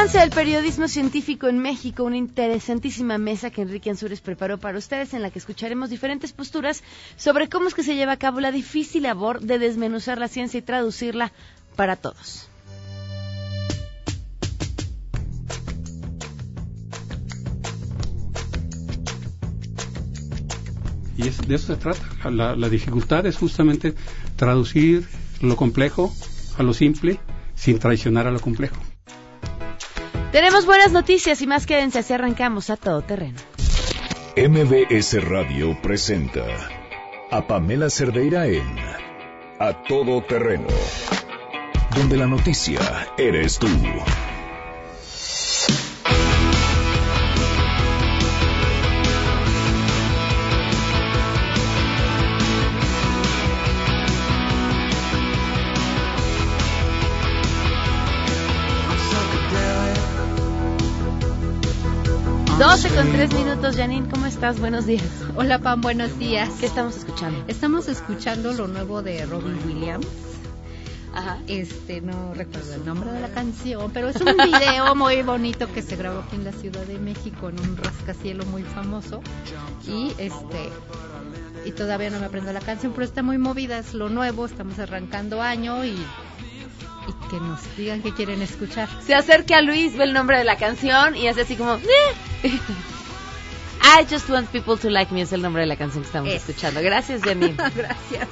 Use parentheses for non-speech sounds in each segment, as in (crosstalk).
Relevancia del periodismo científico en México, una interesantísima mesa que Enrique Ansures preparó para ustedes en la que escucharemos diferentes posturas sobre cómo es que se lleva a cabo la difícil labor de desmenuzar la ciencia y traducirla para todos. Y de eso se trata. La dificultad es justamente traducir lo complejo a lo simple sin traicionar a lo complejo. Tenemos buenas noticias y más quédense así arrancamos a todo terreno. MBS Radio presenta a Pamela Cerdeira en A Todo Terreno, donde la noticia eres tú. 12 con 3 minutos, Janine, ¿cómo estás? Buenos días. Hola, Pam, buenos días. ¿Qué estamos escuchando? Estamos escuchando lo nuevo de Robin Williams. Ajá. Este, no recuerdo el nombre de la canción, pero es un video muy bonito que se grabó aquí en la Ciudad de México en un rascacielo muy famoso. Y este, y todavía no me aprendo la canción, pero está muy movida, es lo nuevo, estamos arrancando año y y que nos digan qué quieren escuchar. Se acerca a Luis, ve el nombre de la canción y hace así como... Eh". I just want people to like me es el nombre de la canción que estamos escuchando. Gracias, Janine. (laughs) Gracias.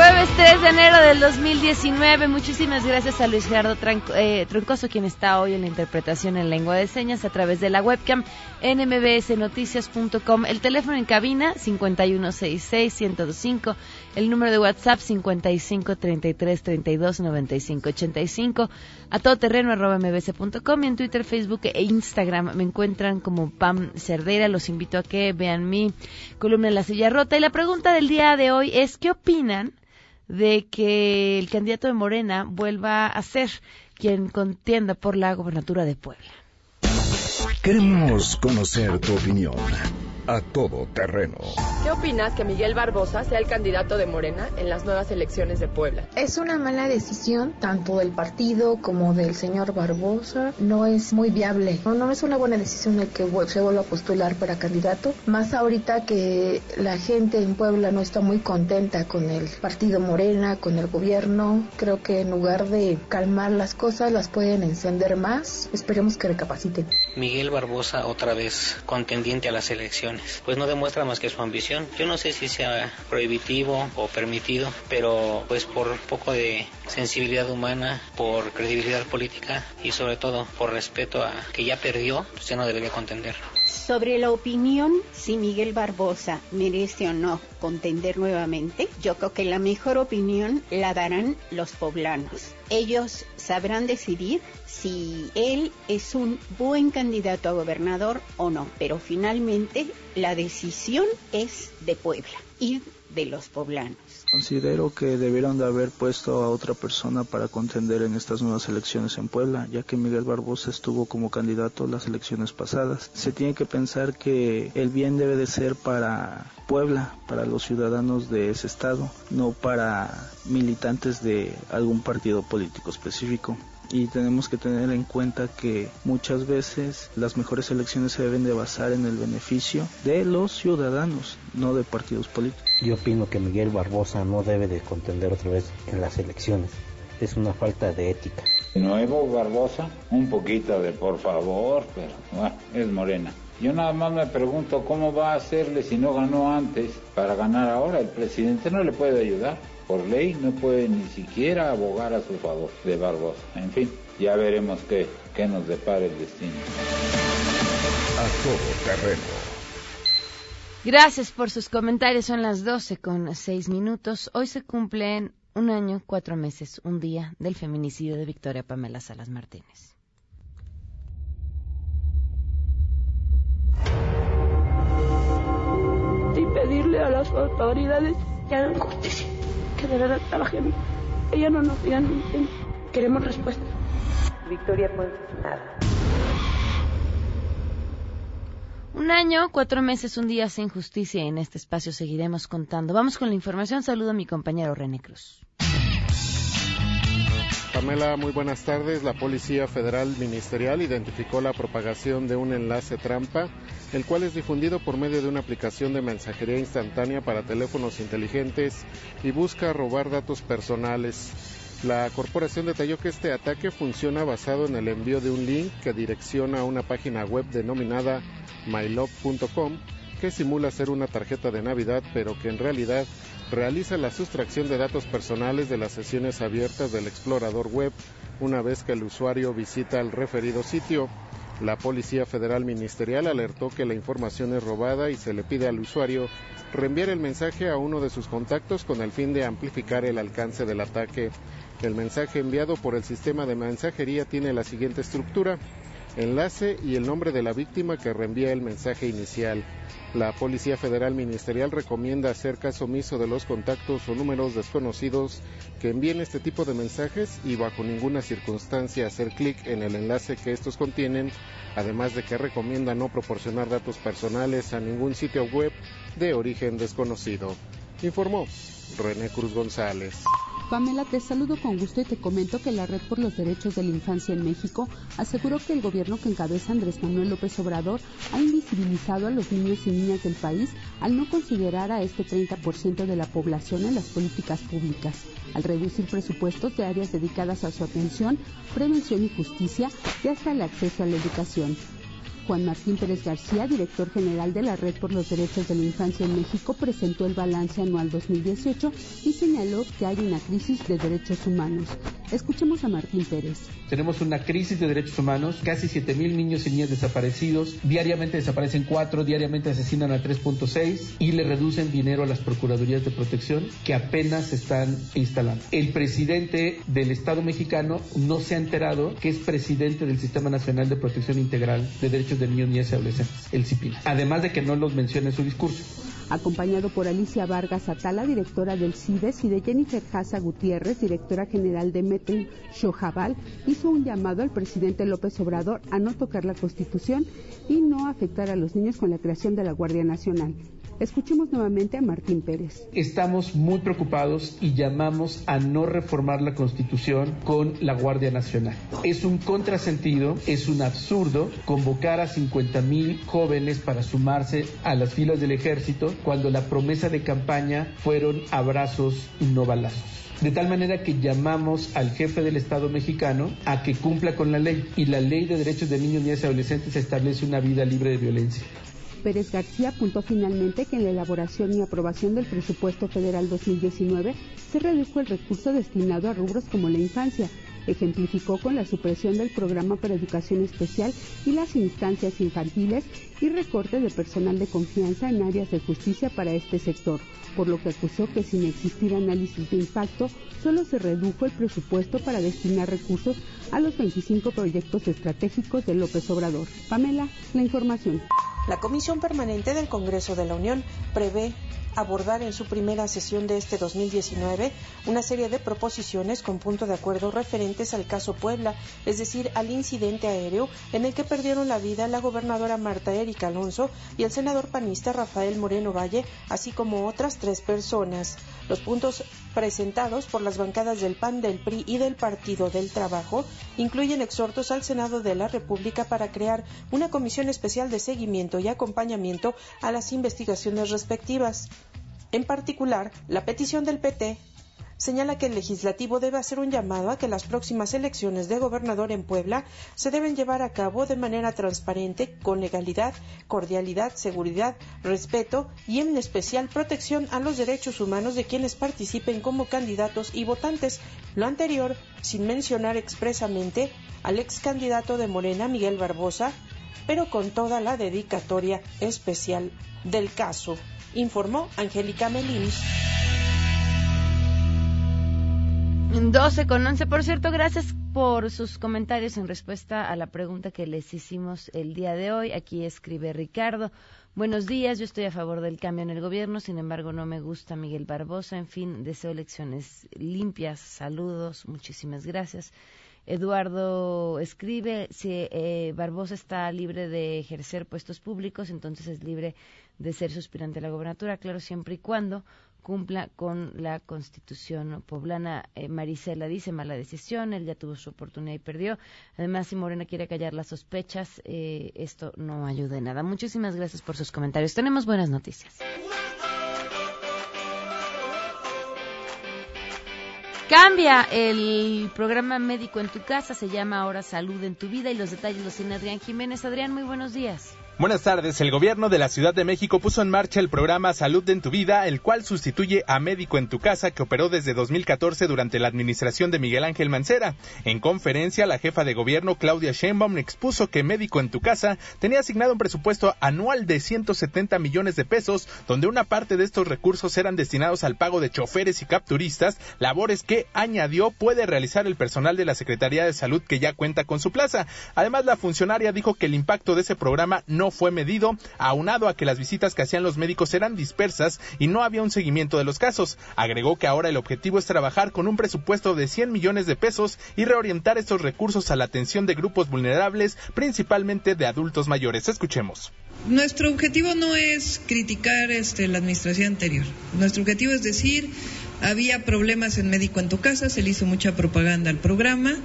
Jueves 3 de enero del 2019. Muchísimas gracias a Luis Gerardo eh, Troncoso, quien está hoy en la interpretación en lengua de señas a través de la webcam nmbsnoticias.com. El teléfono en cabina 5166-1025. El número de WhatsApp 5533329585. A todoterreno arroba mbs.com y en Twitter, Facebook e Instagram me encuentran como Pam Cerdera. Los invito a que vean mi columna en la silla rota. Y la pregunta del día de hoy es, ¿qué opinan? De que el candidato de Morena vuelva a ser quien contienda por la gobernatura de Puebla. Queremos conocer tu opinión a todo terreno. ¿Qué opinas que Miguel Barbosa sea el candidato de Morena en las nuevas elecciones de Puebla? Es una mala decisión, tanto del partido como del señor Barbosa. No es muy viable. No, no es una buena decisión el que se vuelva a postular para candidato. Más ahorita que la gente en Puebla no está muy contenta con el partido Morena, con el gobierno. Creo que en lugar de calmar las cosas, las pueden encender más. Esperemos que recapaciten. Miguel Barbosa otra vez contendiente a las elecciones pues no demuestra más que su ambición. Yo no sé si sea prohibitivo o permitido, pero pues por poco de sensibilidad humana, por credibilidad política y sobre todo por respeto a que ya perdió, pues ya no debería contender. Sobre la opinión, si Miguel Barbosa merece o no contender nuevamente, yo creo que la mejor opinión la darán los poblanos. Ellos sabrán decidir si él es un buen candidato a gobernador o no, pero finalmente la decisión es de Puebla y de los poblanos. Considero que debieron de haber puesto a otra persona para contender en estas nuevas elecciones en Puebla, ya que Miguel Barbosa estuvo como candidato las elecciones pasadas. Se tiene que pensar que el bien debe de ser para Puebla, para los ciudadanos de ese estado, no para militantes de algún partido político específico y tenemos que tener en cuenta que muchas veces las mejores elecciones se deben de basar en el beneficio de los ciudadanos, no de partidos políticos. Yo opino que Miguel Barbosa no debe de contender otra vez en las elecciones. Es una falta de ética. Nuevo Barbosa, un poquito de por favor, pero es morena. Yo nada más me pregunto cómo va a hacerle si no ganó antes para ganar ahora. El presidente no le puede ayudar por ley no puede ni siquiera abogar a su favor de Barbosa. En fin, ya veremos qué, qué nos depara el destino. A todo terreno. Gracias por sus comentarios. Son las 12 con 6 minutos. Hoy se cumplen un año, cuatro meses, un día del feminicidio de Victoria Pamela Salas Martínez. Y pedirle a las autoridades que hagan justicia que de verdad trabajen. Ella no nos digan, queremos respuesta. Victoria fue nada. Un año, cuatro meses, un día sin justicia y en este espacio seguiremos contando. Vamos con la información. Saludo a mi compañero René Cruz. Pamela, muy buenas tardes. La Policía Federal Ministerial identificó la propagación de un enlace trampa, el cual es difundido por medio de una aplicación de mensajería instantánea para teléfonos inteligentes y busca robar datos personales. La corporación detalló que este ataque funciona basado en el envío de un link que direcciona a una página web denominada mylove.com que simula ser una tarjeta de Navidad, pero que en realidad realiza la sustracción de datos personales de las sesiones abiertas del explorador web una vez que el usuario visita el referido sitio. La Policía Federal Ministerial alertó que la información es robada y se le pide al usuario reenviar el mensaje a uno de sus contactos con el fin de amplificar el alcance del ataque. El mensaje enviado por el sistema de mensajería tiene la siguiente estructura, enlace y el nombre de la víctima que reenvía el mensaje inicial. La Policía Federal Ministerial recomienda hacer caso omiso de los contactos o números desconocidos que envíen este tipo de mensajes y bajo ninguna circunstancia hacer clic en el enlace que estos contienen, además de que recomienda no proporcionar datos personales a ningún sitio web de origen desconocido. Informó René Cruz González. Pamela, te saludo con gusto y te comento que la Red por los Derechos de la Infancia en México aseguró que el gobierno que encabeza Andrés Manuel López Obrador ha invisibilizado a los niños y niñas del país al no considerar a este 30% de la población en las políticas públicas, al reducir presupuestos de áreas dedicadas a su atención, prevención y justicia y hasta el acceso a la educación. Juan Martín Pérez García, director general de la Red por los Derechos de la Infancia en México, presentó el balance anual 2018 y señaló que hay una crisis de derechos humanos. Escuchemos a Martín Pérez. Tenemos una crisis de derechos humanos, casi 7 mil niños y niñas desaparecidos, diariamente desaparecen 4, diariamente asesinan a 3.6 y le reducen dinero a las Procuradurías de Protección que apenas se están instalando. El presidente del Estado mexicano no se ha enterado que es presidente del Sistema Nacional de Protección Integral de Derechos de Niños, Niñas y Adolescentes, el CIPIN, además de que no los menciona en su discurso acompañado por Alicia Vargas Atala, directora del CIDES, y de Jennifer Haza Gutiérrez, directora general de Metel Shojabal, hizo un llamado al presidente López Obrador a no tocar la Constitución y no afectar a los niños con la creación de la Guardia Nacional. Escuchemos nuevamente a Martín Pérez. Estamos muy preocupados y llamamos a no reformar la Constitución con la Guardia Nacional. Es un contrasentido, es un absurdo convocar a 50 mil jóvenes para sumarse a las filas del ejército cuando la promesa de campaña fueron abrazos y no balazos. De tal manera que llamamos al jefe del Estado mexicano a que cumpla con la ley. Y la ley de derechos de niños, niñas y adolescentes establece una vida libre de violencia. Pérez García apuntó finalmente que en la elaboración y aprobación del presupuesto federal 2019 se redujo el recurso destinado a rubros como la infancia. Ejemplificó con la supresión del programa para educación especial y las instancias infantiles y recorte de personal de confianza en áreas de justicia para este sector, por lo que acusó que sin existir análisis de impacto, solo se redujo el presupuesto para destinar recursos a los 25 proyectos estratégicos de López Obrador. Pamela, la información. La Comisión Permanente del Congreso de la Unión prevé abordar en su primera sesión de este 2019 una serie de proposiciones con punto de acuerdo referentes al caso Puebla, es decir, al incidente aéreo en el que perdieron la vida la gobernadora Marta Erika Alonso y el senador panista Rafael Moreno Valle, así como otras tres personas. Los puntos presentados por las bancadas del PAN, del PRI y del Partido del Trabajo incluyen exhortos al Senado de la República para crear una comisión especial de seguimiento y acompañamiento a las investigaciones respectivas. En particular, la petición del PT señala que el legislativo debe hacer un llamado a que las próximas elecciones de gobernador en Puebla se deben llevar a cabo de manera transparente, con legalidad, cordialidad, seguridad, respeto y en especial protección a los derechos humanos de quienes participen como candidatos y votantes. Lo anterior, sin mencionar expresamente al ex candidato de Morena, Miguel Barbosa, pero con toda la dedicatoria especial del caso, informó Angélica Melín. 12 con 11. Por cierto, gracias por sus comentarios en respuesta a la pregunta que les hicimos el día de hoy. Aquí escribe Ricardo. Buenos días, yo estoy a favor del cambio en el gobierno, sin embargo no me gusta Miguel Barbosa. En fin, deseo elecciones limpias. Saludos, muchísimas gracias. Eduardo escribe, si eh, Barbosa está libre de ejercer puestos públicos, entonces es libre de ser suspirante a la gobernatura, claro, siempre y cuando cumpla con la constitución poblana. Eh, Marisela dice mala decisión, él ya tuvo su oportunidad y perdió. Además, si Morena quiere callar las sospechas, eh, esto no ayuda en nada. Muchísimas gracias por sus comentarios. Tenemos buenas noticias. Cambia el programa médico en tu casa, se llama ahora Salud en tu vida y los detalles los tiene Adrián Jiménez. Adrián, muy buenos días. Buenas tardes. El gobierno de la Ciudad de México puso en marcha el programa Salud en tu vida, el cual sustituye a Médico en tu casa que operó desde 2014 durante la administración de Miguel Ángel Mancera. En conferencia, la jefa de gobierno Claudia Sheinbaum expuso que Médico en tu casa tenía asignado un presupuesto anual de 170 millones de pesos, donde una parte de estos recursos eran destinados al pago de choferes y capturistas, labores que añadió puede realizar el personal de la Secretaría de Salud que ya cuenta con su plaza. Además, la funcionaria dijo que el impacto de ese programa fue medido, aunado a que las visitas que hacían los médicos eran dispersas y no había un seguimiento de los casos. Agregó que ahora el objetivo es trabajar con un presupuesto de 100 millones de pesos y reorientar estos recursos a la atención de grupos vulnerables, principalmente de adultos mayores. Escuchemos. Nuestro objetivo no es criticar este, la administración anterior. Nuestro objetivo es decir, había problemas en Médico en tu casa, se le hizo mucha propaganda al programa.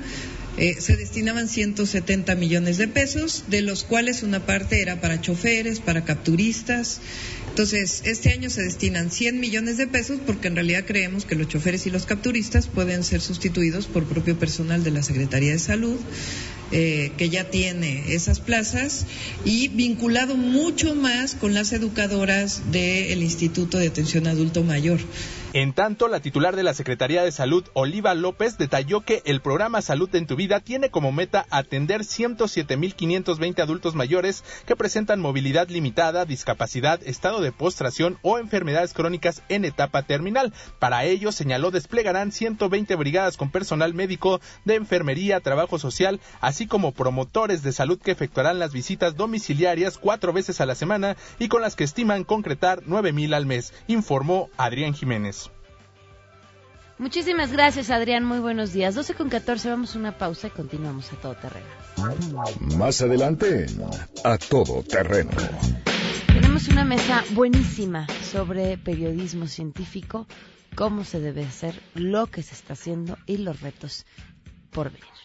Eh, se destinaban 170 millones de pesos, de los cuales una parte era para choferes, para capturistas. Entonces, este año se destinan 100 millones de pesos porque en realidad creemos que los choferes y los capturistas pueden ser sustituidos por propio personal de la Secretaría de Salud. Eh, que ya tiene esas plazas y vinculado mucho más con las educadoras del Instituto de Atención Adulto Mayor. En tanto, la titular de la Secretaría de Salud, Oliva López, detalló que el programa Salud en tu vida tiene como meta atender 107.520 adultos mayores que presentan movilidad limitada, discapacidad, estado de postración o enfermedades crónicas en etapa terminal. Para ello, señaló, desplegarán 120 brigadas con personal médico de enfermería, trabajo social, así como promotores de salud que efectuarán las visitas domiciliarias cuatro veces a la semana y con las que estiman concretar 9.000 al mes, informó Adrián Jiménez. Muchísimas gracias, Adrián. Muy buenos días. 12 con 14, vamos a una pausa y continuamos a todo terreno. Más adelante, a todo terreno. Tenemos una mesa buenísima sobre periodismo científico, cómo se debe hacer, lo que se está haciendo y los retos por venir.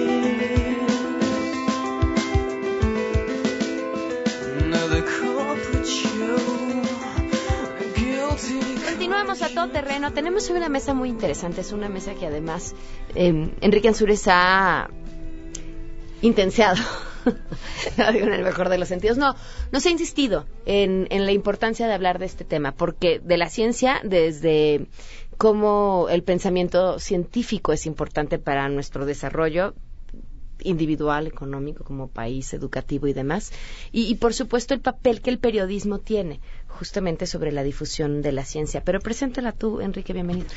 A todo terreno. Tenemos una mesa muy interesante. Es una mesa que además eh, Enrique Ansures ha digo (laughs) en el mejor de los sentidos. No, no se ha insistido en, en la importancia de hablar de este tema, porque de la ciencia, desde cómo el pensamiento científico es importante para nuestro desarrollo, individual, económico, como país, educativo y demás. Y, por supuesto, el papel que el periodismo tiene justamente sobre la difusión de la ciencia. Pero preséntala tú, Enrique, bienvenido.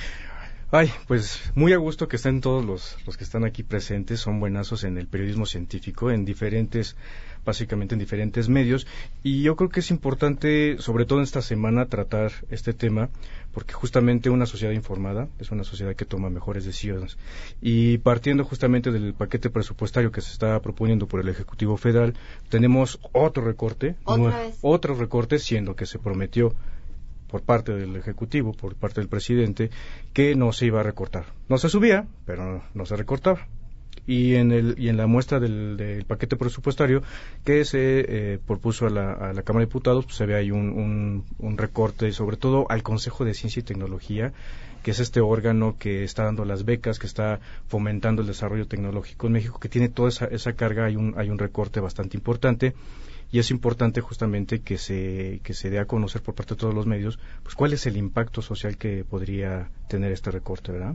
Ay, pues muy a gusto que estén todos los, los que están aquí presentes, son buenazos en el periodismo científico, en diferentes básicamente en diferentes medios. Y yo creo que es importante, sobre todo en esta semana, tratar este tema, porque justamente una sociedad informada es una sociedad que toma mejores decisiones. Y partiendo justamente del paquete presupuestario que se está proponiendo por el Ejecutivo Federal, tenemos otro recorte, otro recorte, siendo que se prometió por parte del Ejecutivo, por parte del presidente, que no se iba a recortar. No se subía, pero no se recortaba y en, el, y en la muestra del, paquete presupuestario que se eh, propuso a la, a la, Cámara de Diputados, pues se ve ahí un, un, recorte, sobre todo al Consejo de Ciencia y Tecnología, que es este órgano que está dando las becas, que está fomentando el desarrollo tecnológico en México, que tiene toda esa, esa carga, hay un, hay un recorte bastante importante y es importante justamente que se, que se dé a conocer por parte de todos los medios pues cuál es el impacto social que podría tener este recorte, ¿verdad?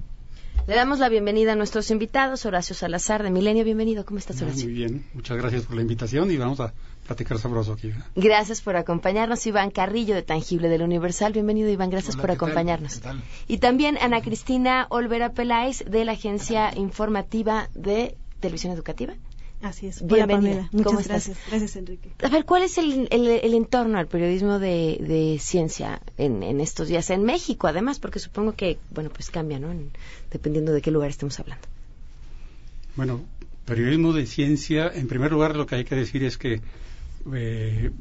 Le damos la bienvenida a nuestros invitados, Horacio Salazar de Milenio. Bienvenido, ¿cómo estás, Horacio? Muy bien, muchas gracias por la invitación y vamos a platicar sabroso aquí. Gracias por acompañarnos, Iván Carrillo de Tangible del Universal. Bienvenido, Iván, gracias por acompañarnos. Y también Ana Cristina Olvera Peláez de la Agencia Informativa de Televisión Educativa. Así es. Bienvenida. Muchas gracias. Gracias, Enrique. A ver, ¿cuál es el, entorno al periodismo de, ciencia en, estos días? En México, además, porque supongo que, bueno, pues cambia, ¿no? dependiendo de qué lugar estemos hablando. Bueno, periodismo de ciencia, en primer lugar, lo que hay que decir es que, eh,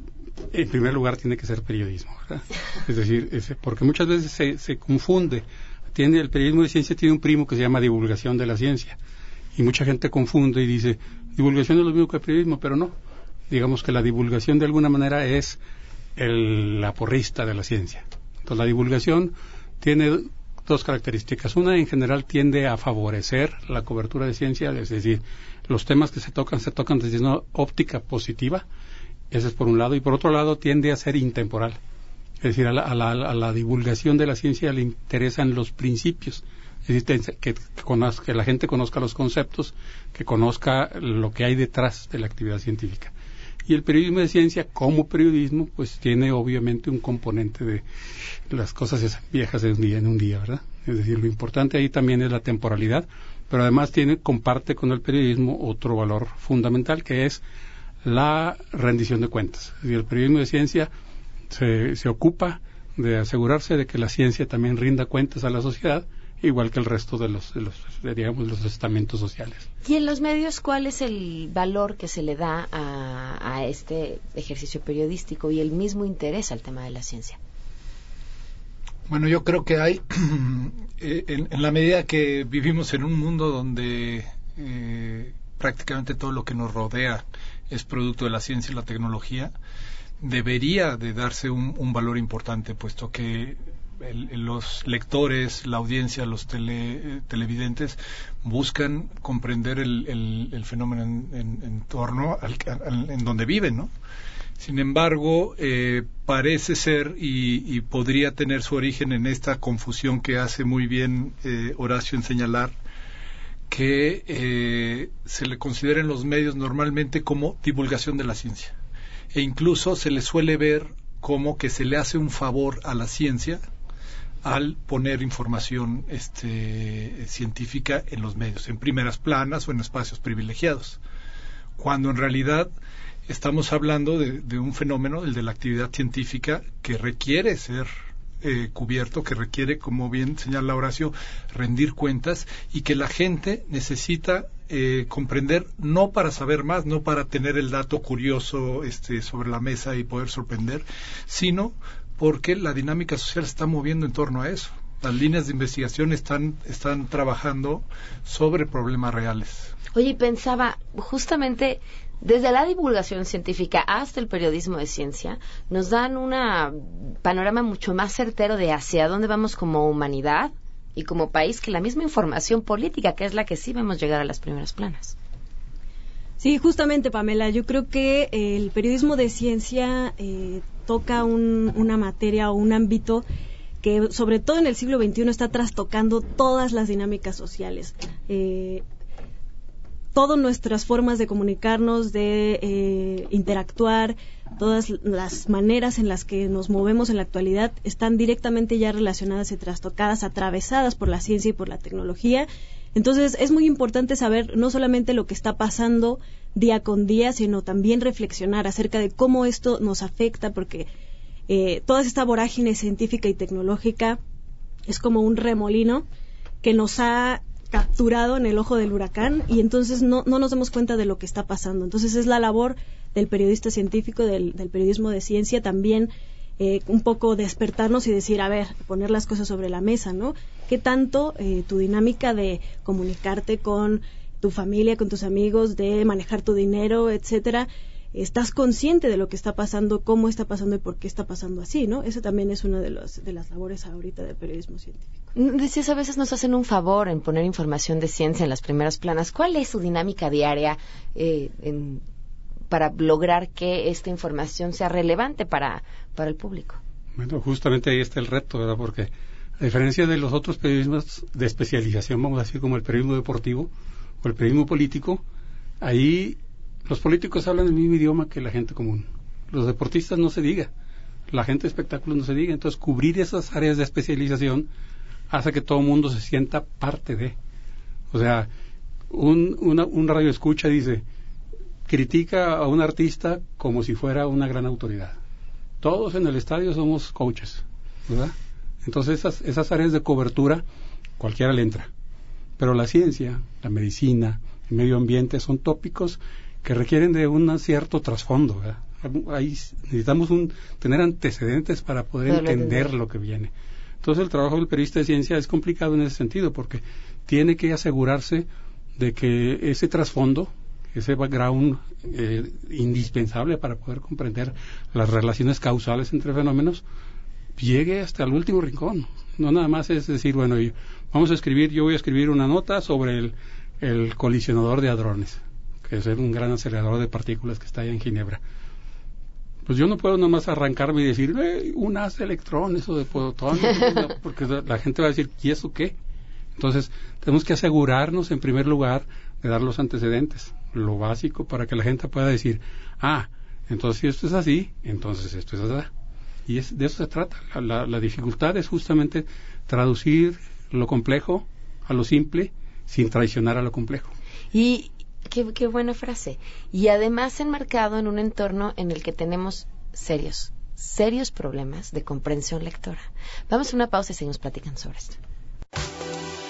en primer lugar, tiene que ser periodismo, ¿verdad? Es decir, porque muchas veces se, se confunde. Tiene, el periodismo de ciencia tiene un primo que se llama divulgación de la ciencia. Y mucha gente confunde y dice, divulgación es lo mismo que el periodismo, pero no. Digamos que la divulgación de alguna manera es el, la porrista de la ciencia. Entonces la divulgación tiene dos características. Una, en general, tiende a favorecer la cobertura de ciencia, es decir, los temas que se tocan se tocan desde una óptica positiva, ese es por un lado, y por otro lado tiende a ser intemporal. Es decir, a la, a la, a la divulgación de la ciencia le interesan los principios, que, que, la gente conozca los conceptos, que conozca lo que hay detrás de la actividad científica. Y el periodismo de ciencia, como periodismo, pues tiene obviamente un componente de las cosas viejas de un día en un día, ¿verdad? Es decir, lo importante ahí también es la temporalidad, pero además tiene, comparte con el periodismo otro valor fundamental que es la rendición de cuentas. Es el periodismo de ciencia se, se ocupa de asegurarse de que la ciencia también rinda cuentas a la sociedad igual que el resto de los, de los digamos, los estamentos sociales. ¿Y en los medios cuál es el valor que se le da a, este ejercicio periodístico y el mismo interés al tema de la ciencia? Bueno, yo creo que hay, (clears throat) eh, en, la medida que vivimos en un mundo donde eh, prácticamente todo lo que nos rodea es producto de la ciencia y la tecnología, debería de darse un valor importante, puesto que los lectores, la audiencia, los televidentes buscan comprender el, fenómeno en, torno al, en donde viven, ¿no? Sin embargo, eh, parece ser y, podría tener su origen en esta confusión que hace muy bien eh, Horacio en señalar que eh, se le considera en los medios normalmente como divulgación de la ciencia. E incluso se le suele ver como que se le hace un favor a la ciencia al poner información este, científica en los medios, en primeras planas o en espacios privilegiados, cuando en realidad estamos hablando de, un fenómeno, el de la actividad científica, que requiere ser eh, cubierto, que requiere, como bien señala Horacio, rendir cuentas y que la gente necesita eh, comprender no para saber más, no para tener el dato curioso este, sobre la mesa y poder sorprender, sino porque la dinámica social se está moviendo en torno a eso. Las líneas de investigación están, están trabajando sobre problemas reales. Oye, pensaba, justamente desde la divulgación científica hasta el periodismo de ciencia, nos dan un panorama mucho más certero de hacia dónde vamos como humanidad y como país que la misma información política, que es la que sí vemos llegar a las primeras planas. Sí, justamente, Pamela, yo creo que el periodismo de ciencia eh, toca una materia o un ámbito que sobre todo en el siglo XXI está trastocando todas las dinámicas sociales. Eh, todas nuestras formas de comunicarnos, de eh, interactuar, todas las maneras en las que nos movemos en la actualidad están directamente ya relacionadas y trastocadas, atravesadas por la ciencia y por la tecnología entonces es muy importante saber no solamente lo que está pasando día con día, sino también reflexionar acerca de cómo esto nos afecta, porque eh, toda esta vorágine científica y tecnológica es como un remolino que nos ha capturado en el ojo del huracán y entonces no, no nos damos cuenta de lo que está pasando. Entonces es la labor del periodista científico, del, del periodismo de ciencia, también eh, un poco despertarnos y decir, a ver, poner las cosas sobre la mesa, ¿no? ¿Qué tanto eh, tu dinámica de comunicarte con tu familia, con tus amigos, de manejar tu dinero, etcétera, estás consciente de lo que está pasando, cómo está pasando y por qué está pasando así, ¿no? Eso también es una de, los, de las labores ahorita del periodismo científico. Decías, a veces nos hacen un favor en poner información de ciencia en las primeras planas. ¿Cuál es su dinámica diaria eh, en para lograr que esta información sea relevante para, para el público. Bueno, justamente ahí está el reto, ¿verdad? Porque A diferencia de los otros periodismos de especialización, vamos a decir como el periodismo deportivo o el periodismo político, ahí los políticos hablan el mismo idioma que la gente común. Los deportistas no se diga, la gente de espectáculos no se diga. Entonces, cubrir esas áreas de especialización hace que todo el mundo se sienta parte de. O sea, un, una, un radio escucha dice, critica a un artista como si fuera una gran autoridad. Todos en el estadio somos coaches, ¿verdad? Entonces esas, esas áreas de cobertura cualquiera le entra. Pero la ciencia, la medicina, el medio ambiente son tópicos que requieren de un cierto trasfondo. Ahí necesitamos un, tener antecedentes para poder entender lo que viene. Entonces el trabajo del periodista de ciencia es complicado en ese sentido porque tiene que asegurarse de que ese trasfondo, ese background eh, indispensable para poder comprender las relaciones causales entre fenómenos, llegue hasta el último rincón. No nada más es decir, bueno, vamos a escribir, yo voy a escribir una nota sobre el, el colisionador de hadrones, que es un gran acelerador de partículas que está ahí en Ginebra. Pues yo no puedo nada más arrancarme y decir, eh, un haz de electrones o de protones, (laughs) porque la gente va a decir, ¿y eso qué? Entonces, tenemos que asegurarnos, en primer lugar, de dar los antecedentes, lo básico, para que la gente pueda decir, ah, entonces si esto es así, entonces esto es así. Y es, de eso se trata. La, la, dificultad es justamente traducir lo complejo a lo simple sin traicionar a lo complejo. Y qué, qué buena frase. Y además enmarcado en un entorno en el que tenemos serios, serios problemas de comprensión lectora. Vamos a una pausa y seguimos platicando sobre esto.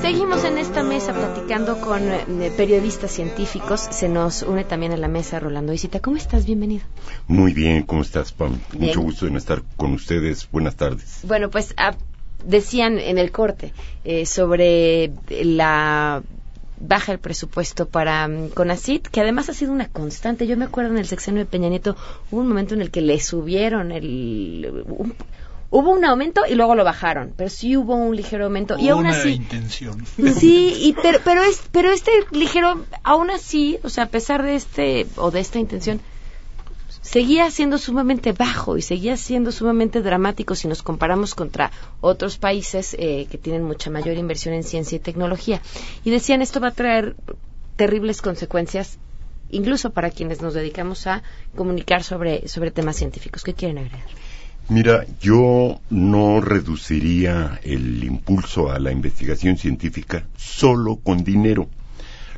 Seguimos en esta mesa platicando con eh, periodistas científicos. Se nos une también a la mesa Rolando Isita. ¿Cómo estás? Bienvenido. Muy bien, ¿cómo estás, Pam? Mucho gusto en estar con ustedes. Buenas tardes. Bueno, pues ah, decían en el corte eh, sobre la baja el presupuesto para um, CONACIT, que además ha sido una constante. Yo me acuerdo en el sexenio de Peña Nieto, hubo un momento en el que le subieron el... hubo un aumento y luego lo bajaron, pero sí hubo un ligero aumento. y aún así... intención. Sí, y, pero, pero, es, pero este ligero, aún así, o sea, a pesar de este, o de esta intención, seguía siendo sumamente bajo y seguía siendo sumamente dramático si nos comparamos contra otros países eh, que tienen mucha mayor inversión en ciencia y tecnología. Y decían, esto va a traer terribles consecuencias incluso para quienes nos dedicamos a comunicar sobre, sobre temas científicos. ¿Qué quieren agregar? Mira, yo no reduciría el impulso a la investigación científica solo con dinero.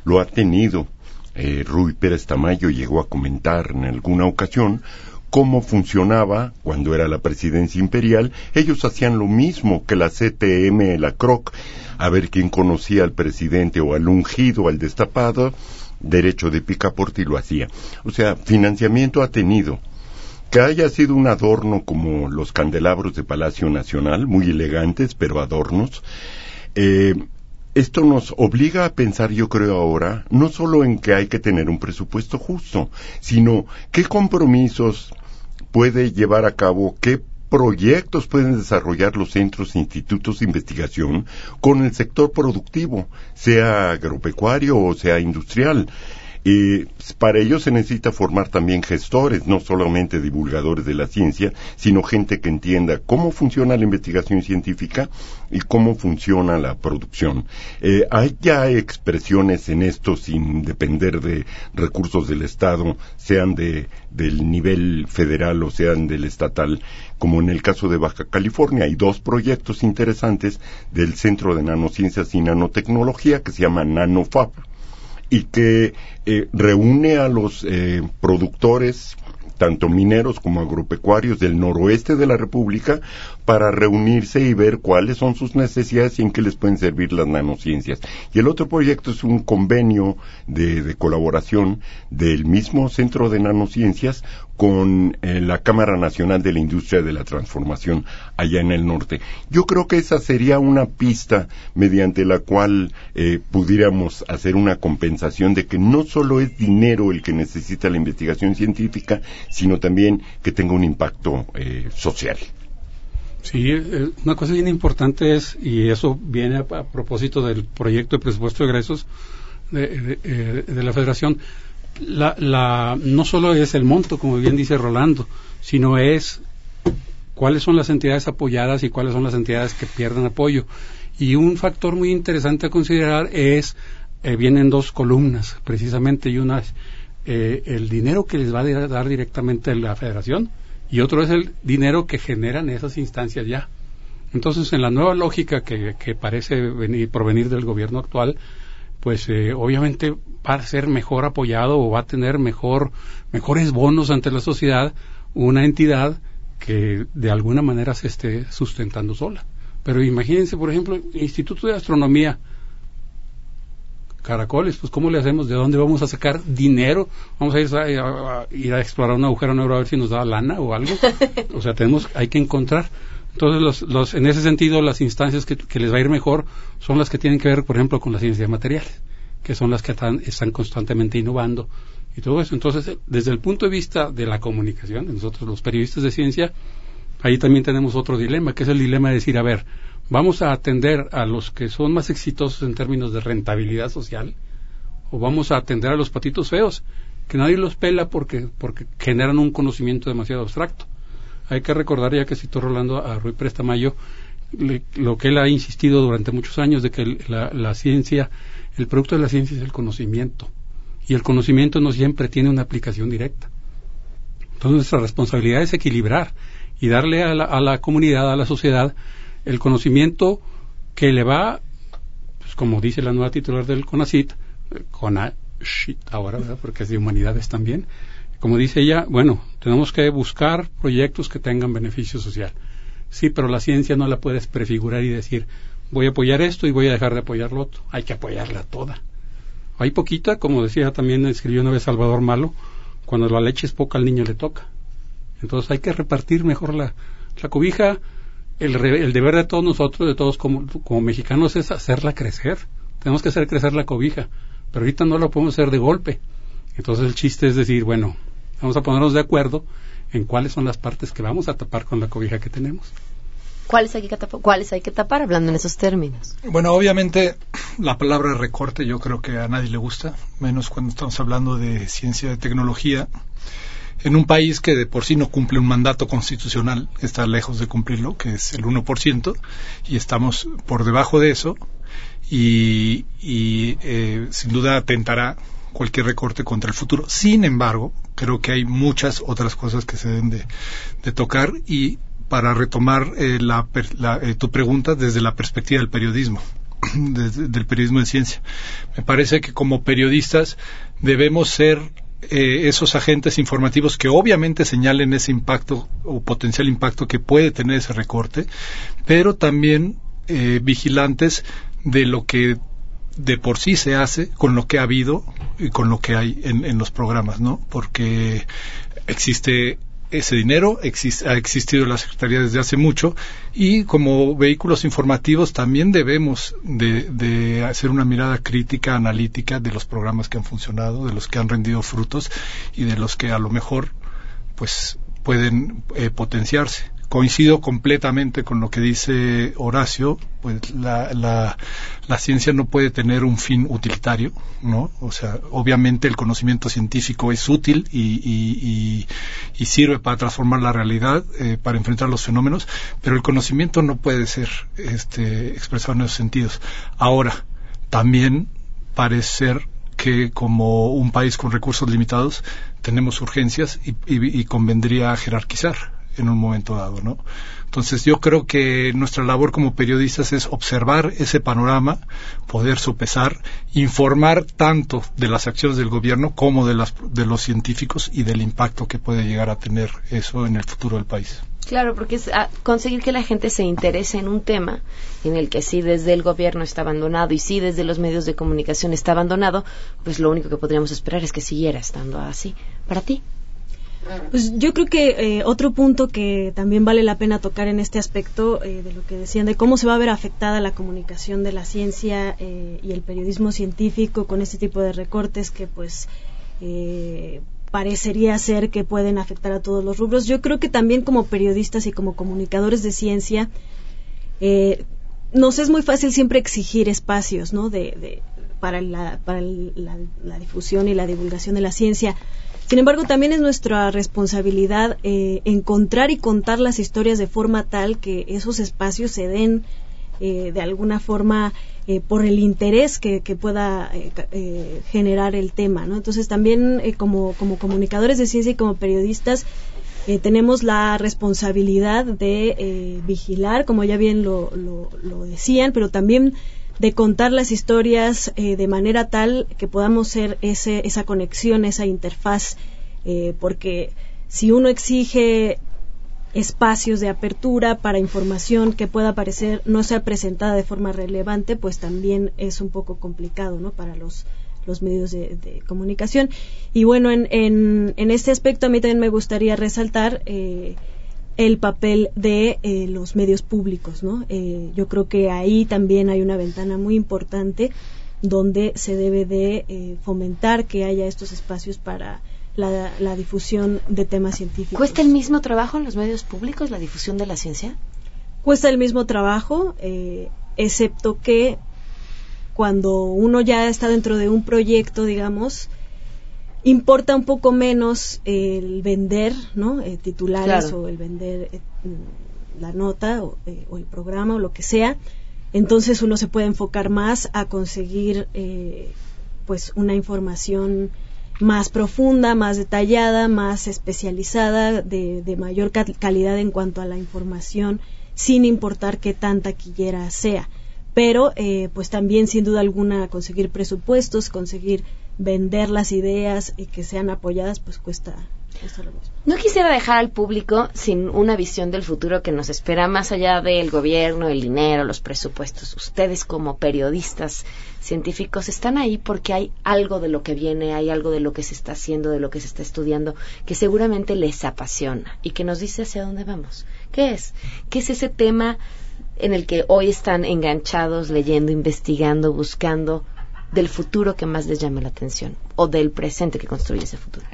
Lo ha tenido eh, Rui Pérez Tamayo llegó a comentar en alguna ocasión cómo funcionaba cuando era la presidencia imperial. Ellos hacían lo mismo que la CTM, la CROC, a ver quién conocía al presidente o al ungido, al destapado, derecho de picaporte y lo hacía. O sea, financiamiento ha tenido. Que haya sido un adorno como los candelabros de Palacio Nacional, muy elegantes, pero adornos, eh, esto nos obliga a pensar, yo creo ahora, no solo en que hay que tener un presupuesto justo, sino qué compromisos puede llevar a cabo, qué proyectos pueden desarrollar los centros e institutos de investigación con el sector productivo, sea agropecuario o sea industrial. Y para ello se necesita formar también gestores, no solamente divulgadores de la ciencia, sino gente que entienda cómo funciona la investigación científica y cómo funciona la producción. Eh, hay expresiones en esto sin depender de recursos del Estado, sean de, del nivel federal o sean del estatal, como en el caso de Baja California. Hay dos proyectos interesantes del Centro de Nanociencias y Nanotecnología que se llama NanoFab y que eh, reúne a los eh, productores tanto mineros como agropecuarios del noroeste de la República, para reunirse y ver cuáles son sus necesidades y en qué les pueden servir las nanociencias. Y el otro proyecto es un convenio de, colaboración del mismo Centro de Nanociencias con eh, la Cámara Nacional de la Industria de la Transformación allá en el norte. Yo creo que esa sería una pista mediante la cual eh, pudiéramos hacer una compensación de que no solo es dinero el que necesita la investigación científica, sino también que tenga un impacto eh, social. Sí, una cosa bien importante es, y eso viene a, propósito del proyecto de presupuesto de egresos de, de la Federación, la, la, no solo es el monto, como bien dice Rolando, sino es cuáles son las entidades apoyadas y cuáles son las entidades que pierden apoyo. Y un factor muy interesante a considerar es, eh, vienen dos columnas, precisamente, y una es eh, el dinero que les va a dar directamente la federación y otro es el dinero que generan esas instancias ya. Entonces, en la nueva lógica que, parece venir, provenir del gobierno actual, pues eh, obviamente va a ser mejor apoyado o va a tener mejor, mejores bonos ante la sociedad una entidad que de alguna manera se esté sustentando sola. Pero imagínense, por ejemplo, Instituto de Astronomía, caracoles, pues ¿cómo le hacemos? ¿De dónde vamos a sacar dinero? ¿Vamos a ir a, ir a explorar un agujero negro a ver si nos da lana o algo? (laughs) O sea, tenemos, hay que encontrar. Entonces, los, los, en ese sentido, las instancias que, les va a ir mejor son las que tienen que ver, por ejemplo, con la ciencia de materiales, que son las que están, están constantemente innovando y todo eso. Entonces, desde el punto de vista de la comunicación, nosotros los periodistas de ciencia, ahí también tenemos otro dilema, que es el dilema de decir, a ver, vamos a atender a los que son más exitosos en términos de rentabilidad social, o vamos a atender a los patitos feos, que nadie los pela porque, porque generan un conocimiento demasiado abstracto hay que recordar, ya que citó Rolando a Rui Prestamayo, lo que él ha insistido durante muchos años de que la, ciencia, el producto de la ciencia es el conocimiento. Y el conocimiento no siempre tiene una aplicación directa. Entonces nuestra responsabilidad es equilibrar y darle a la, comunidad, a la sociedad, el conocimiento que le va, pues como dice la nueva titular del CONACIT, eh, CONACIT ahora, porque es de humanidades también, como dice ella, bueno, tenemos que buscar proyectos que tengan beneficio social. Sí, pero la ciencia no la puedes prefigurar y decir, voy a apoyar esto y voy a dejar de apoyar lo otro. Hay que apoyarla toda. Hay poquita, como decía también escribió una vez Salvador Malo, cuando la leche es poca al niño le toca. Entonces hay que repartir mejor la, la cobija. El, el, deber de todos nosotros, de todos como, como mexicanos, es hacerla crecer. Tenemos que hacer crecer la cobija, pero ahorita no lo podemos hacer de golpe. Entonces el chiste es decir, bueno, vamos a ponernos de acuerdo en cuáles son las partes que vamos a tapar con la cobija que tenemos. ¿Cuáles hay que tapar, ¿Cuáles hay que tapar hablando en esos términos? Bueno, obviamente la palabra recorte yo creo que a nadie le gusta, menos cuando estamos hablando de ciencia de tecnología. En un país que de por sí no cumple un mandato constitucional, está lejos de cumplirlo, que es el 1%, y estamos por debajo de eso, y, eh, sin duda atentará cualquier recorte contra el futuro. Sin embargo, creo que hay muchas otras cosas que se deben de, tocar y para retomar eh, la, eh, tu pregunta desde la perspectiva del periodismo, (clears throat) desde, del periodismo de ciencia. Me parece que como periodistas debemos ser eh, esos agentes informativos que obviamente señalen ese impacto o potencial impacto que puede tener ese recorte, pero también vigilantes de lo que de por sí se hace con lo que ha habido y con lo que hay en, los programas, ¿no? Porque existe ese dinero ha existido en la Secretaría desde hace mucho y como vehículos informativos también debemos de, de, hacer una mirada crítica, analítica de los programas que han funcionado, de los que han rendido frutos y de los que a lo mejor pues pueden eh, potenciarse coincido completamente con lo que dice Horacio, pues la, la, ciencia no puede tener un fin utilitario, ¿no? O sea, obviamente el conocimiento científico es útil y, y, y, sirve para transformar la realidad, eh, para enfrentar los fenómenos, pero el conocimiento no puede ser este, expresado en esos sentidos. Ahora, también parece ser que como un país con recursos limitados tenemos urgencias y, y convendría jerarquizar en un momento dado, ¿no? Entonces yo creo que nuestra labor como periodistas es observar ese panorama, poder sopesar, informar tanto de las acciones del gobierno como de, las, de los científicos y del impacto que puede llegar a tener eso en el futuro del país. Claro, porque es ah, conseguir que la gente se interese en un tema en el que sí desde el gobierno está abandonado y sí desde los medios de comunicación está abandonado, pues lo único que podríamos esperar es que siguiera estando así. Para ti. Pues yo creo que eh, otro punto que también vale la pena tocar en este aspecto eh, de lo que decían de cómo se va a ver afectada la comunicación de la ciencia eh, y el periodismo científico con este tipo de recortes que pues parecería ser que pueden afectar a todos los rubros. Yo creo que también como periodistas y como comunicadores de ciencia nos es muy fácil siempre exigir espacios, ¿no? De, para, la, para la difusión y la divulgación de la ciencia sin embargo, también es nuestra responsabilidad eh, encontrar y contar las historias de forma tal que esos espacios se den eh, de alguna forma eh, por el interés que, pueda generar el tema. ¿no? Entonces, también como, como comunicadores de ciencia y como periodistas, tenemos la responsabilidad de vigilar, como ya bien lo, lo decían, pero también de contar las historias eh, de manera tal que podamos ser ese, esa conexión, esa interfaz, eh, porque si uno exige espacios de apertura para información que pueda parecer no sea presentada de forma relevante, pues también es un poco complicado, ¿no? Para los los medios de, comunicación. Y bueno, en, en, en, este aspecto a mí también me gustaría resaltar eh, el papel de eh, los medios públicos, ¿no? Eh, yo creo que ahí también hay una ventana muy importante donde se debe de eh, fomentar que haya estos espacios para la, difusión de temas científicos. ¿Cuesta el mismo trabajo en los medios públicos la difusión de la ciencia? Cuesta el mismo trabajo, excepto que cuando uno ya está dentro de un proyecto, digamos, importa un poco menos el vender ¿no? Eh, titulares o el vender eh, la nota eh, o, el programa o lo que sea entonces uno se puede enfocar más a conseguir pues una información más profunda, más detallada, más especializada, de, de mayor calidad en cuanto a la información, sin importar qué tan taquillera sea. Pero, pues también, sin duda alguna, conseguir presupuestos, conseguir vender las ideas y que sean apoyadas, pues cuesta, lo mismo. No quisiera dejar al público sin una visión del futuro que nos espera más allá del gobierno, el dinero, los presupuestos. Ustedes como periodistas científicos están ahí porque hay algo de lo que viene, hay algo de lo que se está haciendo, de lo que se está estudiando, que seguramente les apasiona y que nos dice hacia dónde vamos. ¿Qué es? ¿Qué es ese tema en el que hoy están enganchados, leyendo, investigando, buscando? Del futuro que más les llame la atención o del presente que construye ese futuro?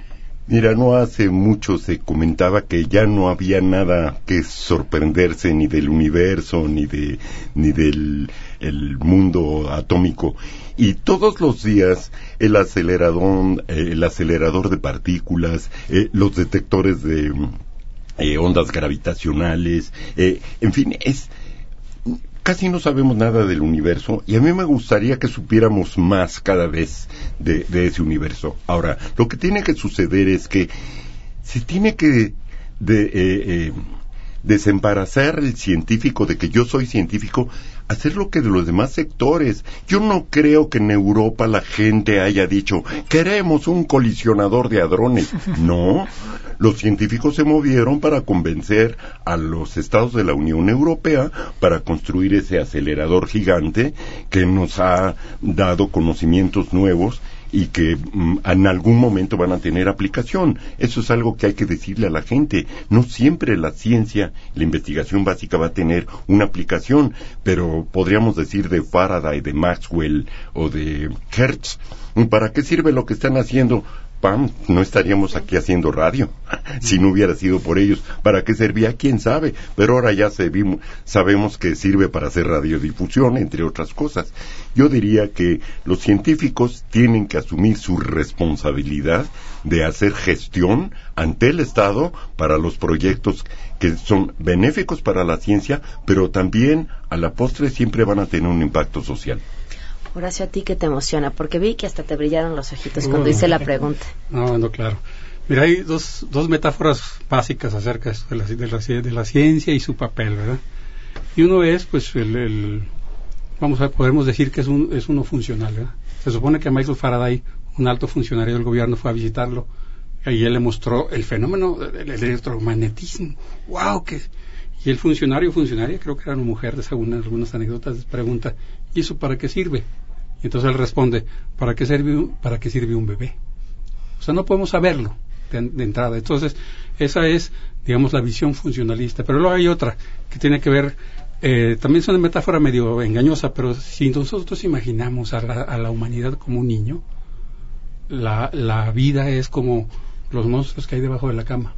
Mira, no hace mucho se comentaba que ya no había nada que sorprenderse ni del universo ni de ni del el mundo atómico y todos los días el acelerador eh, el acelerador de partículas eh, los detectores de eh, ondas gravitacionales en fin es casi no sabemos nada del universo y a mí me gustaría que supiéramos más cada vez de, ese universo. Ahora, lo que tiene que suceder es que se tiene que de, eh, eh, desembarazar el científico de que yo soy científico, hacer lo que de los demás sectores. Yo no creo que en Europa la gente haya dicho, queremos un colisionador de hadrones. (laughs) No, los científicos se movieron para convencer a los estados de la Unión Europea para construir ese acelerador gigante que nos ha dado conocimientos nuevos y que mm, en algún momento van a tener aplicación. Eso es algo que hay que decirle a la gente. No siempre la ciencia, la investigación básica va a tener una aplicación, pero podríamos decir de Faraday, de Maxwell o de Hertz. ¿Para qué sirve lo que están haciendo? PAM, no estaríamos aquí haciendo radio (laughs) si no hubiera sido por ellos. ¿Para qué servía? ¿Quién sabe? Pero ahora ya sabemos que sirve para hacer radiodifusión, entre otras cosas. Yo diría que los científicos tienen que asumir su responsabilidad de hacer gestión ante el Estado para los proyectos que son benéficos para la ciencia, pero también a la postre siempre van a tener un impacto social. Horacio, a ti que te emociona, porque vi que hasta te brillaron los ojitos cuando hice la pregunta. (laughs) No, no, claro. Mira, hay dos, dos metáforas básicas acerca de la, de, la, de la ciencia y su papel, ¿verdad? Y uno es, pues, el, el vamos a podemos decir que es, un, es uno funcional, ¿verdad? Se supone que Michael Faraday, un alto funcionario del gobierno, fue a visitarlo y él le mostró el fenómeno del electromagnetismo. ¡Wow! Que... Y el funcionario, funcionaria, creo que era una mujer, según algunas anécdotas, pregunta, ¿y eso para qué sirve? Y entonces él responde, ¿para qué sirve, para qué sirve un bebé? O sea, no podemos saberlo de, entrada. Entonces, esa es, digamos, la visión funcionalista. Pero luego hay otra que tiene que ver, eh, también es una metáfora medio engañosa, pero si nosotros imaginamos a la, a la humanidad como un niño, la, la vida es como los monstruos que hay debajo de la cama.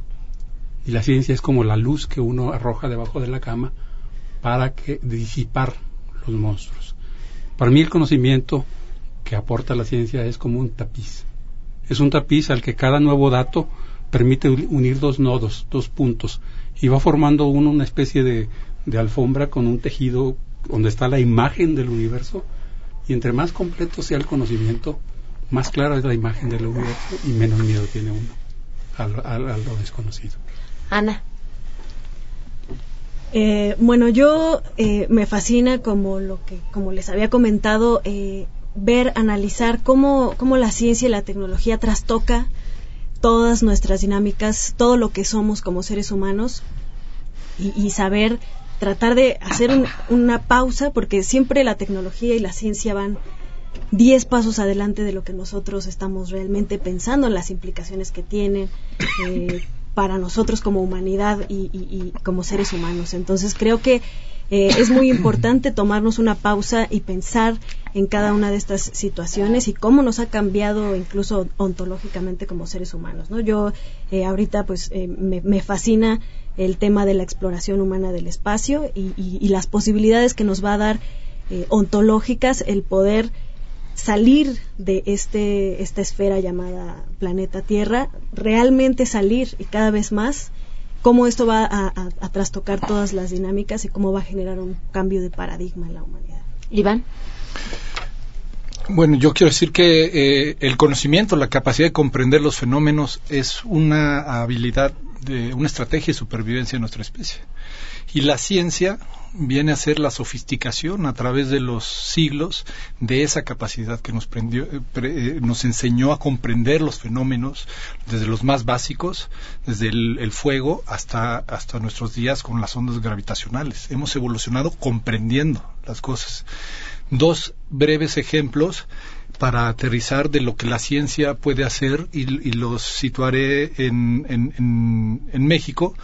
Y la ciencia es como la luz que uno arroja debajo de la cama para que disipar los monstruos. Para mí el conocimiento que aporta la ciencia es como un tapiz. Es un tapiz al que cada nuevo dato permite unir dos nodos, dos puntos, y va formando uno una especie de, de alfombra con un tejido donde está la imagen del universo, y entre más completo sea el conocimiento, más clara es la imagen del universo y menos miedo tiene uno a, lo desconocido. Ana. Eh, bueno, yo eh, me fascina como lo que, como les había comentado, eh, ver, analizar cómo, cómo la ciencia y la tecnología trastoca todas nuestras dinámicas, todo lo que somos como seres humanos y, saber tratar de hacer una pausa porque siempre la tecnología y la ciencia van diez pasos adelante de lo que nosotros estamos realmente pensando en las implicaciones que tienen eh, para nosotros como humanidad y, como seres humanos. Entonces creo que eh, es muy importante tomarnos una pausa y pensar en cada una de estas situaciones y cómo nos ha cambiado incluso ontológicamente como seres humanos. ¿no? Yo eh, ahorita pues eh, me, fascina el tema de la exploración humana del espacio y, las posibilidades que nos va a dar ontológicas el poder salir de este esta esfera llamada planeta Tierra, realmente salir y cada vez más cómo esto va a, trastocar todas las dinámicas y cómo va a generar un cambio de paradigma en la humanidad. Iván. Bueno, yo quiero decir que eh, el conocimiento, la capacidad de comprender los fenómenos es una habilidad, de, una estrategia de supervivencia de nuestra especie. Y la ciencia viene a ser la sofisticación a través de los siglos de esa capacidad que nos, prendió, eh, eh, nos enseñó a comprender los fenómenos desde los más básicos, desde el, fuego hasta, hasta nuestros días con las ondas gravitacionales. Hemos evolucionado comprendiendo las cosas. Dos breves ejemplos para aterrizar de lo que la ciencia puede hacer y, los situaré en, en, en México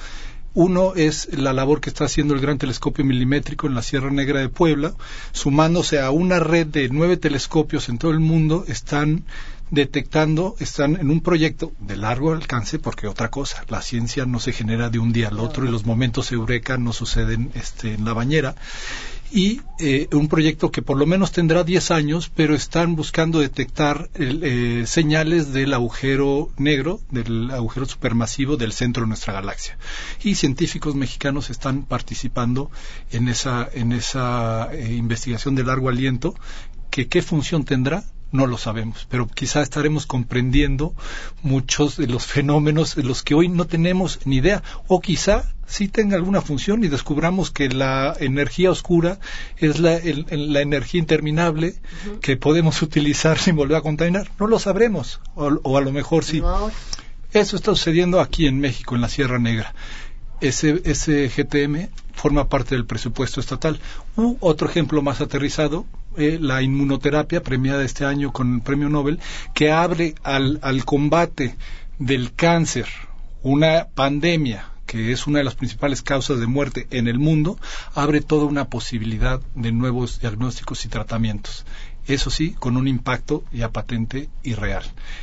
uno es la labor que está haciendo el Gran Telescopio Milimétrico en la Sierra Negra de Puebla, sumándose a una red de nueve telescopios en todo el mundo, están detectando, están en un proyecto de largo alcance, porque otra cosa, la ciencia no se genera de un día al otro y los momentos eureka no suceden este, en la bañera y eh, un proyecto que por lo menos tendrá 10 años, pero están buscando detectar eh, señales del agujero negro, del agujero supermasivo del centro de nuestra galaxia. Y científicos mexicanos están participando en esa, en esa eh, investigación de largo aliento, que qué función tendrá no lo sabemos, pero quizá estaremos comprendiendo muchos de los fenómenos de los que hoy no tenemos ni idea, o quizá sí tenga alguna función y descubramos que la energía oscura es la, energía interminable que podemos (laughs) utilizar sin volver a contaminar. No lo sabremos, o, a lo mejor sí. Eso está sucediendo aquí en México, en la Sierra Negra. Ese, ese GTM forma parte del presupuesto estatal. U otro ejemplo más aterrizado, eh, la inmunoterapia premiada este año con el premio Nobel, que abre al, al combate del cáncer, una pandemia que es una de las principales causas de muerte en el mundo, abre toda una posibilidad de nuevos diagnósticos y tratamientos. Eso sí, con un impacto ya patente y real.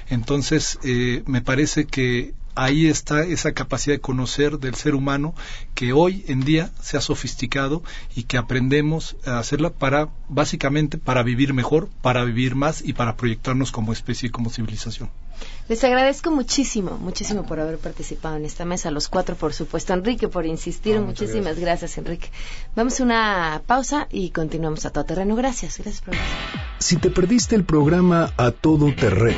Entonces, eh, me parece que ahí está esa capacidad de conocer del ser humano que hoy en día se ha sofisticado y que aprendemos a hacerla para, básicamente, para vivir mejor, para vivir más y para proyectarnos como especie y como civilización. Les agradezco muchísimo, muchísimo por haber participado en esta mesa, los cuatro, por supuesto. Enrique, por insistir, muchísimas gracias. Enrique. Vamos a una pausa y continuamos a todo terreno. Gracias, gracias por Si te perdiste el programa A Todo Terreno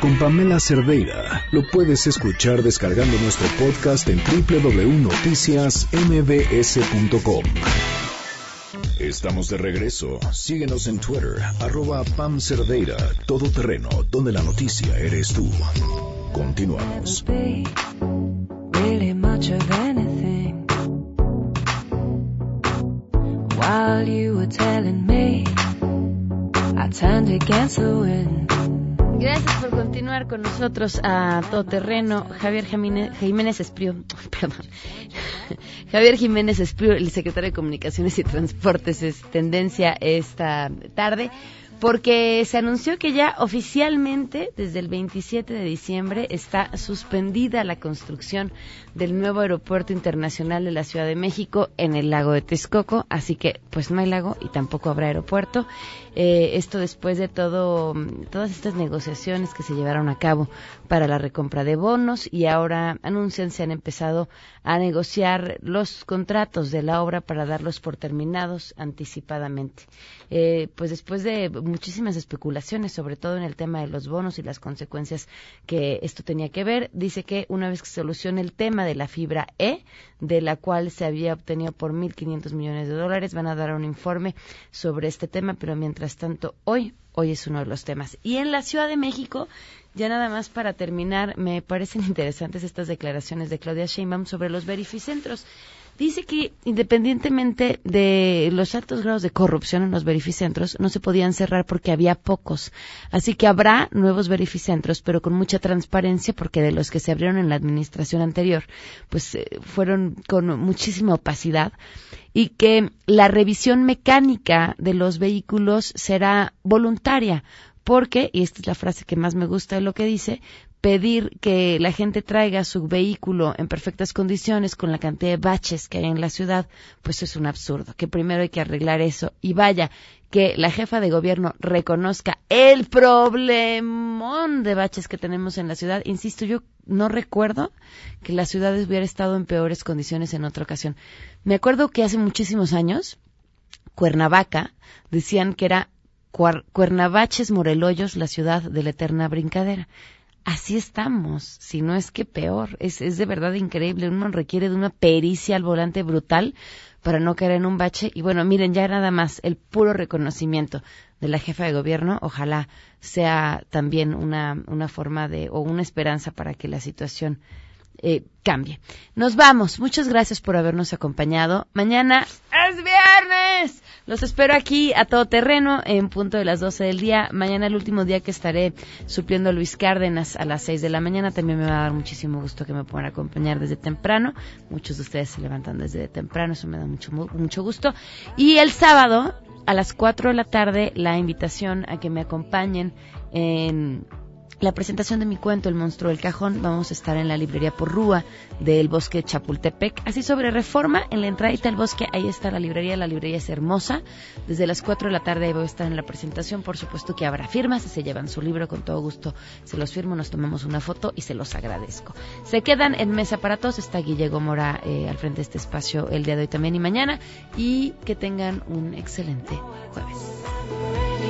con Pamela Cerdeira. Lo puedes escuchar descargando nuestro podcast en www.noticiasmbs.com. Estamos de regreso. Síguenos en Twitter, arroba Pam Cerdeira, todo terreno, donde la noticia eres tú. Continuamos. Gracias por continuar con nosotros a todo terreno. Javier Jiménez, Jiménez Espriu, (laughs) perdón. (laughs) Javier Jiménez Espriu, el secretario de Comunicaciones y Transportes, es tendencia esta tarde porque se anunció que ya oficialmente desde el 27 de diciembre está suspendida la construcción del nuevo aeropuerto internacional de la Ciudad de México en el lago de Texcoco, así que pues no hay lago y tampoco habrá aeropuerto. Eh, esto después de todo, todas estas negociaciones que se llevaron a cabo para la recompra de bonos y ahora anuncian se han empezado a negociar los contratos de la obra para darlos por terminados anticipadamente. Eh, pues después de muchísimas especulaciones, sobre todo en el tema de los bonos y las consecuencias que esto tenía que ver, dice que una vez que se solucione el tema de la fibra E, de la cual se había obtenido por 1.500 millones de dólares, van a dar un informe sobre este tema, pero mientras tanto, hoy, hoy es uno de los temas. Y en la Ciudad de México, ya nada más para terminar, me parecen (laughs) interesantes estas declaraciones de Claudia Sheinbaum sobre los verificentros. Dice que independientemente de los altos grados de corrupción en los verificentros, no se podían cerrar porque había pocos. Así que habrá nuevos verificentros, pero con mucha transparencia porque de los que se abrieron en la administración anterior, pues eh, fueron con muchísima opacidad y que la revisión mecánica de los vehículos será voluntaria porque, y esta es la frase que más me gusta de lo que dice, pedir que la gente traiga su vehículo en perfectas condiciones con la cantidad de baches que hay en la ciudad, pues es un absurdo, que primero hay que arreglar eso y vaya, que la jefa de gobierno reconozca el problemón de baches que tenemos en la ciudad. Insisto, yo no recuerdo que la ciudad hubiera estado en peores condiciones en otra ocasión. Me acuerdo que hace muchísimos años, Cuernavaca, decían que era Cuernavaches Moreloyos, la ciudad de la eterna brincadera así estamos, si no es que peor. Es, es de verdad increíble. Uno requiere de una pericia al volante brutal para no caer en un bache. Y bueno, miren, ya nada más el puro reconocimiento de la jefa de gobierno, ojalá sea también una, una forma de, o una esperanza para que la situación eh, cambie. Nos vamos. Muchas gracias por habernos acompañado. Mañana es viernes. Los espero aquí a todo terreno en punto de las 12 del día. Mañana el último día que estaré supliendo a Luis Cárdenas a las 6 de la mañana. También me va a dar muchísimo gusto que me puedan acompañar desde temprano. Muchos de ustedes se levantan desde temprano. Eso me da mucho, mucho gusto. Y el sábado a las 4 de la tarde la invitación a que me acompañen en la presentación de mi cuento El monstruo del cajón vamos a estar en la librería Porrúa del bosque Chapultepec. Así sobre reforma, en la entradita del bosque, ahí está la librería. La librería es hermosa. Desde las 4 de la tarde voy a estar en la presentación. Por supuesto que habrá firmas. Se llevan su libro con todo gusto. Se los firmo, nos tomamos una foto y se los agradezco. Se quedan en mesa para todos. Está Guillermo Mora eh, al frente de este espacio el día de hoy también y mañana. Y que tengan un excelente jueves.